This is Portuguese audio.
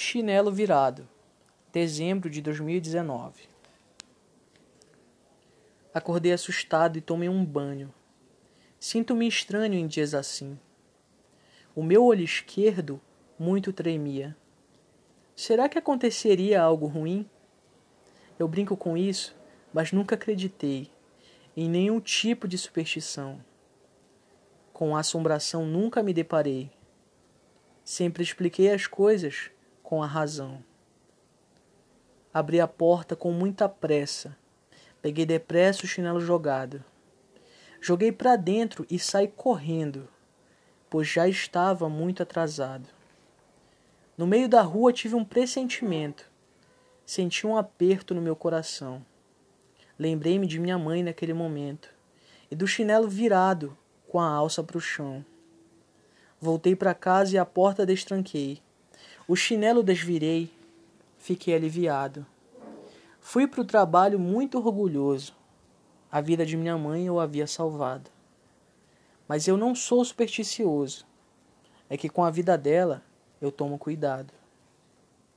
Chinelo virado. Dezembro de 2019. Acordei assustado e tomei um banho. Sinto-me estranho em dias assim. O meu olho esquerdo muito tremia. Será que aconteceria algo ruim? Eu brinco com isso, mas nunca acreditei em nenhum tipo de superstição. Com assombração nunca me deparei. Sempre expliquei as coisas com a razão. Abri a porta com muita pressa. Peguei depressa o chinelo jogado. Joguei para dentro e saí correndo, pois já estava muito atrasado. No meio da rua tive um pressentimento. Senti um aperto no meu coração. Lembrei-me de minha mãe naquele momento e do chinelo virado com a alça para o chão. Voltei para casa e a porta destranquei. O chinelo desvirei, fiquei aliviado. Fui para o trabalho muito orgulhoso. A vida de minha mãe eu havia salvado. Mas eu não sou supersticioso. É que com a vida dela eu tomo cuidado.